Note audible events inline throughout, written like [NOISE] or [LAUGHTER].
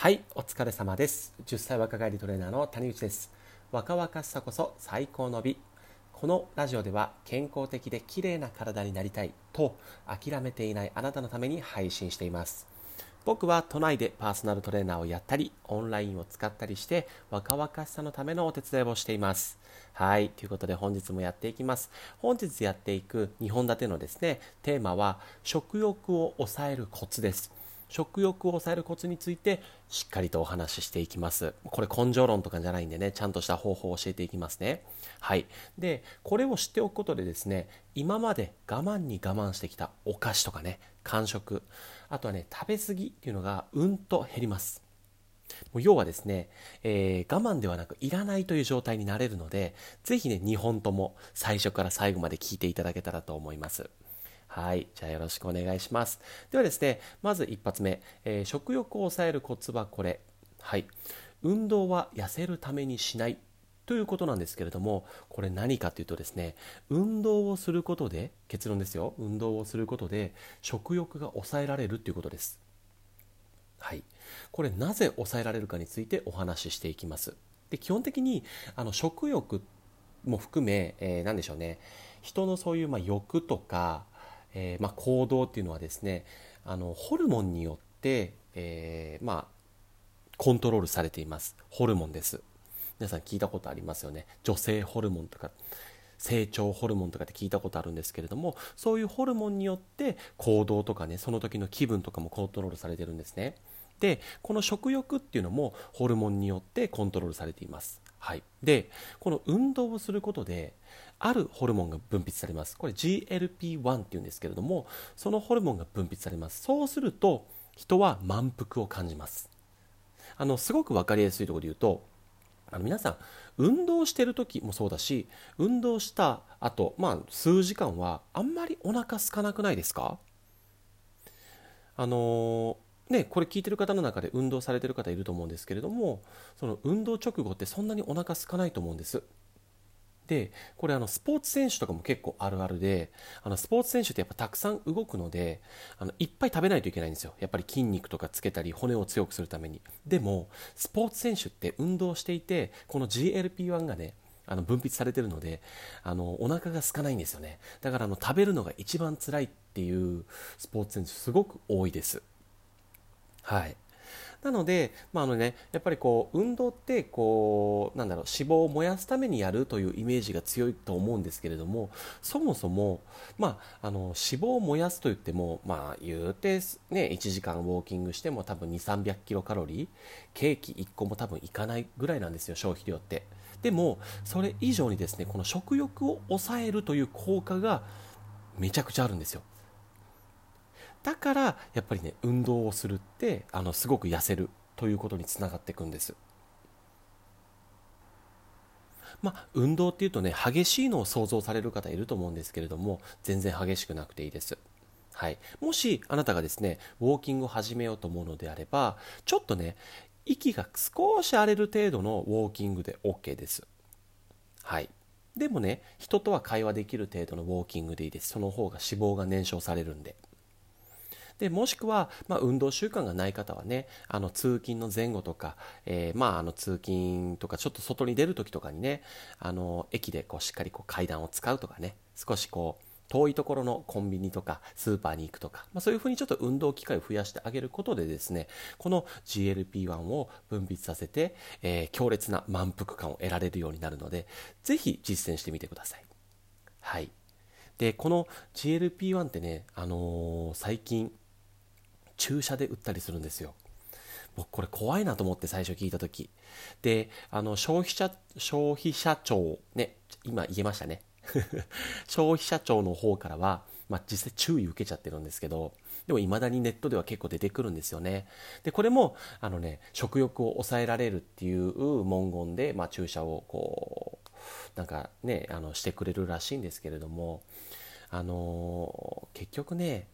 はいお疲れ様です。10歳若返りトレーナーの谷口です。若々しさこそ最高の美。このラジオでは健康的で綺麗な体になりたいと諦めていないあなたのために配信しています。僕は都内でパーソナルトレーナーをやったりオンラインを使ったりして若々しさのためのお手伝いをしています。はいということで本日もやっていきます。本日やっていく2本立てのですねテーマは食欲を抑えるコツです。食欲を抑えるコツについてしっかりとお話ししていきます。これ根性論とかじゃないんでね、ちゃんとした方法を教えていきますね。はい。で、これを知っておくことでですね、今まで我慢に我慢してきたお菓子とかね、間食、あとはね、食べ過ぎっていうのがうんと減ります。もう要はですね、えー、我慢ではなくいらないという状態になれるので、ぜひね、2本とも最初から最後まで聞いていただけたらと思います。はい。じゃあよろしくお願いします。ではですね、まず一発目、えー、食欲を抑えるコツはこれ。はい。運動は痩せるためにしないということなんですけれども、これ何かというとですね、運動をすることで、結論ですよ、運動をすることで食欲が抑えられるということです。はい。これなぜ抑えられるかについてお話ししていきます。で、基本的にあの食欲も含め、えー、何でしょうね、人のそういうまあ欲とか、えー、まあ、行動っていうのはですねあのホルモンによって、えー、まあ、コントロールされています。ホルモンです。皆さん聞いたことありますよね。女性ホルモンとか成長ホルモンとかって聞いたことあるんですけれどもそういうホルモンによって行動とかねその時の気分とかもコントロールされてるんですね。でこの食欲っていうのもホルモンによってコントロールされています。はい、でこの運動をすることであるホルモンが分泌されます。これ GLP-1 っていうんですけれどもそのホルモンが分泌されます。そうすると人は満腹を感じます。あのすごく分かりやすいところで言うとあの皆さん運動してる時もそうだし運動した後、まあ数時間はあんまりお腹空かなくないですか？あのね、これ聞いてる方の中で運動されてる方いると思うんですけれどもその運動直後ってそんなにお腹空かないと思うんです。でこれあのスポーツ選手とかも結構あるあるであのスポーツ選手ってやっぱたくさん動くのであのいっぱい食べないといけないんですよ。やっぱり筋肉とかつけたり骨を強くするために。でもスポーツ選手って運動していてこの GLP-1 がねあの分泌されてるのであのお腹が空かないんですよね。だからあの食べるのが一番辛いっていうスポーツ選手すごく多いです。はい。なので、まああのね、やっぱりこう運動ってこうなんだろう脂肪を燃やすためにやるというイメージが強いと思うんですけれどもそもそも、まあ、あの脂肪を燃やすといっても、まあ、言うて、ね、1時間ウォーキングしても多分2 3 0 0キロカロリーケーキ1個も多分いかないぐらいなんですよ消費量って。でもそれ以上にですねこの食欲を抑えるという効果がめちゃくちゃあるんですよ。だからやっぱりね運動をするってあのすごく痩せるということにつながっていくんです。まあ、運動っていうとね激しいのを想像される方いると思うんですけれども全然激しくなくていいです、はい、もしあなたがですねウォーキングを始めようと思うのであればちょっとね息が少し荒れる程度のウォーキングで OK です。はい。でもね人とは会話できる程度のウォーキングでいいです。その方が脂肪が燃焼されるんで。でもしくは、まあ、運動習慣がない方はねあの通勤の前後とか、えー、まあ、あの通勤とかちょっと外に出る時とかにねあの駅でこうしっかりこう階段を使うとかね少しこう遠いところのコンビニとかスーパーに行くとか、まあ、そういうふうにちょっと運動機会を増やしてあげることでですねこの GLP-1 を分泌させて、えー、強烈な満腹感を得られるようになるのでぜひ実践してみてください。はいでこの GLP-1 ってね、あのー、最近注射で打ったりするんですよ。僕これ怖いなと思って最初聞いた時。であの消費者消費者庁ね今言えましたね。[LAUGHS] 消費者庁の方からは、まあ、実際注意受けちゃってるんですけどでも未だにネットでは結構出てくるんですよね。でこれもあのね食欲を抑えられるっていう文言で、まあ、注射をこうなんかねあのしてくれるらしいんですけれどもあのー、結局ね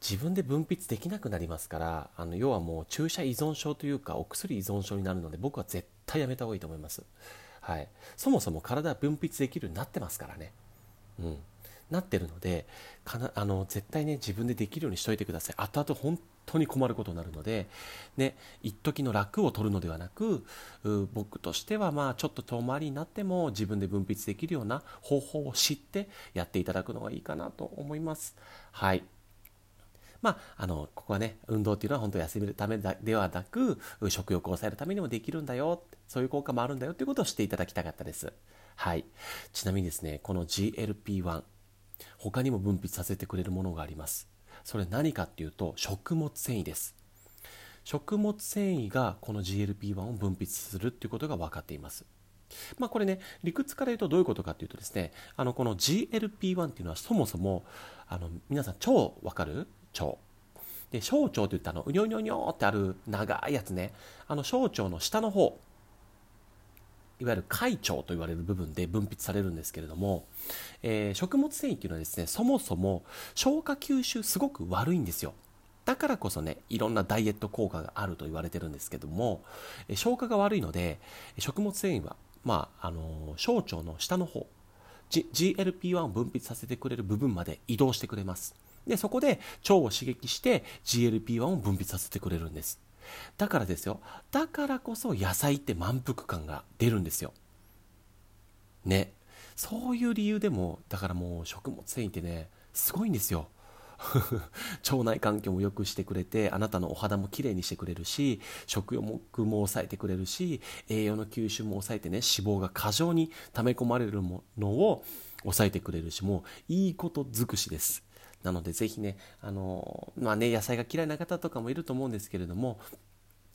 自分で分泌できなくなりますからあの要はもう注射依存症というかお薬依存症になるので僕は絶対やめた方がいいと思います、はい、そもそも体は分泌できるようになってますからね。うん。なってるのでかなあの絶対ね自分でできるようにしといてください。後々本当当に困ることになるので、ね、一時の楽を取るのではなく僕としてはまあちょっと遠回りになっても自分で分泌できるような方法を知ってやっていただくのがいいかなと思います。はい。まあ、あのここはね運動っていうのは本当休めるためではなく食欲を抑えるためにもできるんだよそういう効果もあるんだよということを知っていただきたかったです。はい、ちなみにですねこの GLP-1 他にも分泌させてくれるものがあります。それ何かっていうと食物繊維です。食物繊維がこの GLP-1 を分泌するっていうことが分かっています。まあこれね理屈から言うとどういうことかっていうとですねあのこの GLP-1 っていうのはそもそもあの皆さん腸わかる？腸で小腸といったあのうにょにょにょってある長いやつね。あの小腸の下の方。いわゆる快腸と言われる部分で分泌されるんですけれども、えー、食物繊維っていうのはですねそもそも消化吸収すごく悪いんですよ。だからこそねいろんなダイエット効果があると言われてるんですけども、え消化が悪いので食物繊維は、まあ、あの小腸の下の方。G GLP-1 を分泌させてくれる部分まで移動してくれます。でそこで腸を刺激して GLP-1 を分泌させてくれるんです。だからですよ。だからこそ野菜って満腹感が出るんですよ。ね。そういう理由でもだからもう食物繊維ってねすごいんですよ。[LAUGHS] 腸内環境も良くしてくれてあなたのお肌もきれいにしてくれるし食欲も抑えてくれるし栄養の吸収も抑えてね脂肪が過剰に溜め込まれるものを抑えてくれるしもういいこと尽くしです。なのでぜひねあのまあね野菜が嫌いな方とかもいると思うんですけれども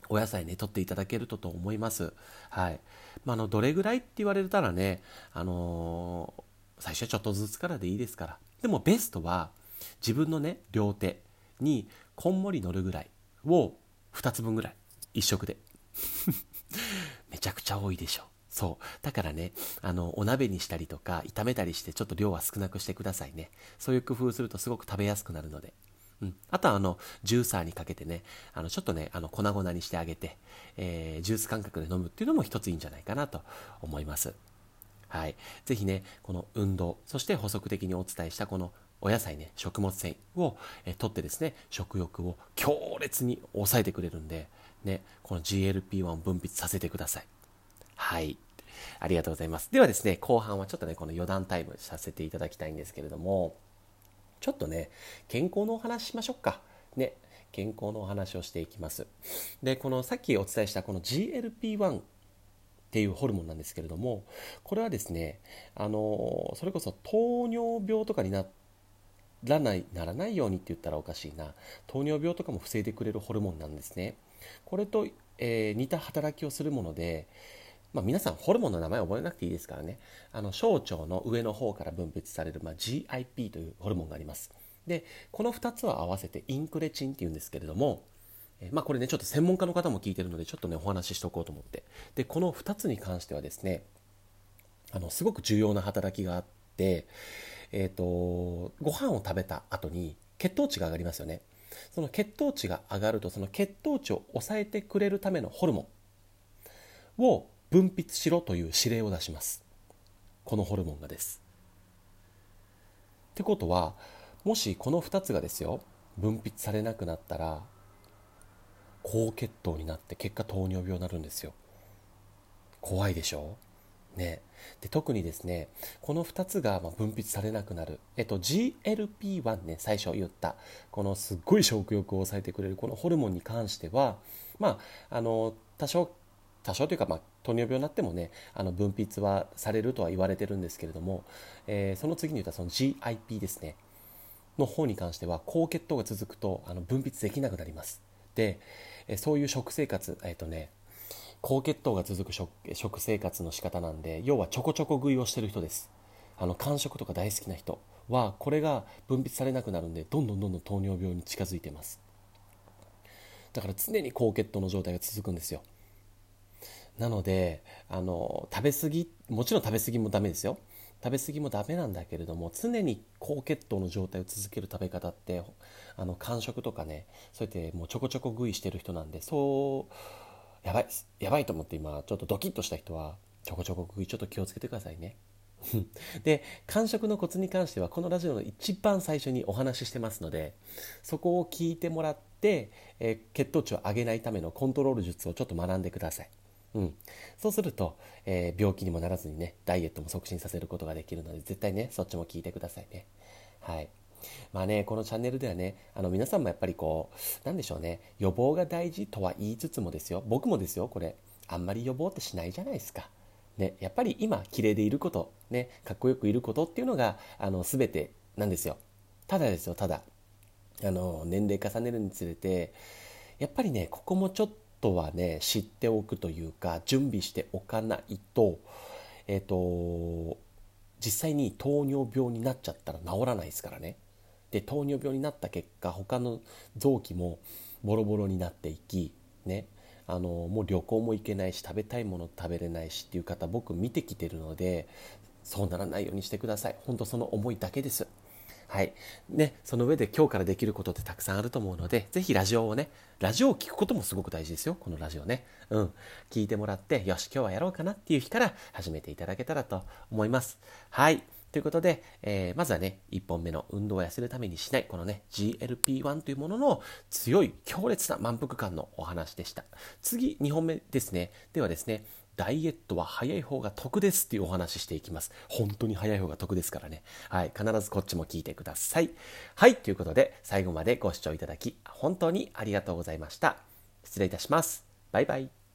お野菜ね取っていただけるとと思います。はい。まあ、のどれぐらいって言われたらね、あのー、最初はちょっとずつからでいいですから。でもベストは自分のね両手にこんもり乗るぐらいを2つ分ぐらい1食で。[LAUGHS] めちゃくちゃ多いでしょう。そう。だからね、あの、お鍋にしたりとか、炒めたりして、ちょっと量は少なくしてくださいね。そういう工夫するとすごく食べやすくなるので。うん、あとはあのジューサーにかけてねあのちょっとねあの粉々にしてあげて、えー、ジュース感覚で飲むっていうのも一ついいんじゃないかなと思いますはいぜひねこの運動そして補足的にお伝えしたこのお野菜ね食物繊維を、えー、取ってですね食欲を強烈に抑えてくれるんでねこの GLP-1 を分泌させてくださいはいありがとうございますではですね後半はちょっとねこの余談タイムさせていただきたいんですけれどもちょっとね、健康のお話しましょうか。ね、健康のお話をしていきます。で、このさっきお伝えしたこの GLP-1 っていうホルモンなんですけれども、これはですね、あの、それこそ糖尿病とかにならない、ならないようにって言ったらおかしいな。糖尿病とかも防いでくれるホルモンなんですね。これと、えー、似た働きをするもので、まあ、皆さんホルモンの名前覚えなくていいですからね。あの小腸の上の方から分泌される、まあ、GIP というホルモンがあります。でこの2つを合わせてインクレチンっていうんですけれどもえまあこれねちょっと専門家の方も聞いてるのでちょっとねお話ししておこうと思って。でこの2つに関してはですねあのすごく重要な働きがあってえっ、ー、とご飯を食べた後に血糖値が上がりますよね。その血糖値が上がるとその血糖値を抑えてくれるためのホルモンを分泌しろという指令を出します。このホルモンがです。ってことはもしこの2つがですよ分泌されなくなったら高血糖になって結果糖尿病になるんですよ。怖いでしょ？ね。で特にですねこの2つが分泌されなくなる、えっと、GLP-1 ね最初言った。このすっごい食欲を抑えてくれるこのホルモンに関してはまああの多少多少というか、まあ、糖尿病になってもねあの分泌はされるとは言われてるんですけれども、えー、その次に言ったその GIP ですね。の方に関しては高血糖が続くとあの分泌できなくなります。で、えそういう食生活えっ、ー、とね高血糖が続く食食生活の仕方なんで要はちょこちょこ食いをしてる人です。あの間食とか大好きな人。はこれが分泌されなくなるんでどんどんどんどん糖尿病に近づいてます。だから常に高血糖の状態が続くんですよ。なのであの食べ過ぎもちろん食べ過ぎもダメですよ食べ過ぎもダメなんだけれども常に高血糖の状態を続ける食べ方ってあの間食とかねそうやってもうちょこちょこ食いしてる人なんでそうやばいやばいと思って今ちょっとドキッとした人はちょこちょこ食いちょっと気をつけてくださいね [LAUGHS] で間食のコツに関してはこのラジオの一番最初にお話ししてますのでそこを聞いてもらって、え、血糖値を上げないためのコントロール術をちょっと学んでください。うん、そうすると、えー、病気にもならずにねダイエットも促進させることができるので絶対ねそっちも聞いてくださいね。はい。まあねこのチャンネルではねあの皆さんもやっぱりこうなんでしょうね予防が大事とは言いつつもですよ。僕もですよこれあんまり予防ってしないじゃないですか。ね、やっぱり今綺麗でいること、ね、かっこよくいることっていうのがあの全てなんですよ。ただですよただ。あの年齢重ねるにつれてやっぱりねここもちょっとはね知っておくというか準備しておかないとえっ、ー、と実際に糖尿病になっちゃったら治らないですからね。で糖尿病になった結果他の臓器もボロボロになっていきねあのもう旅行も行けないし食べたいもの食べれないしっていう方僕見てきてるのでそうならないようにしてください。本当その思いだけです。はい。ね、その上で今日からできることってたくさんあると思うので、ぜひラジオをね、ラジオを聞くこともすごく大事ですよ、このラジオね。うん。聞いてもらって、よし、今日はやろうかなっていう日から始めていただけたらと思います。はい。ということで、えー、まずはね、1本目の運動を痩せるためにしない、このね、GLP-1 というものの強い、強烈な満腹感のお話でした。次、2本目ですね。ではですね、ダイエットは早い方が得ですっていうお話ししていきます。本当に早い方が得ですからね。はい。必ずこっちも聞いてください。はい。ということで、最後までご視聴いただき、本当にありがとうございました。失礼いたします。バイバイ。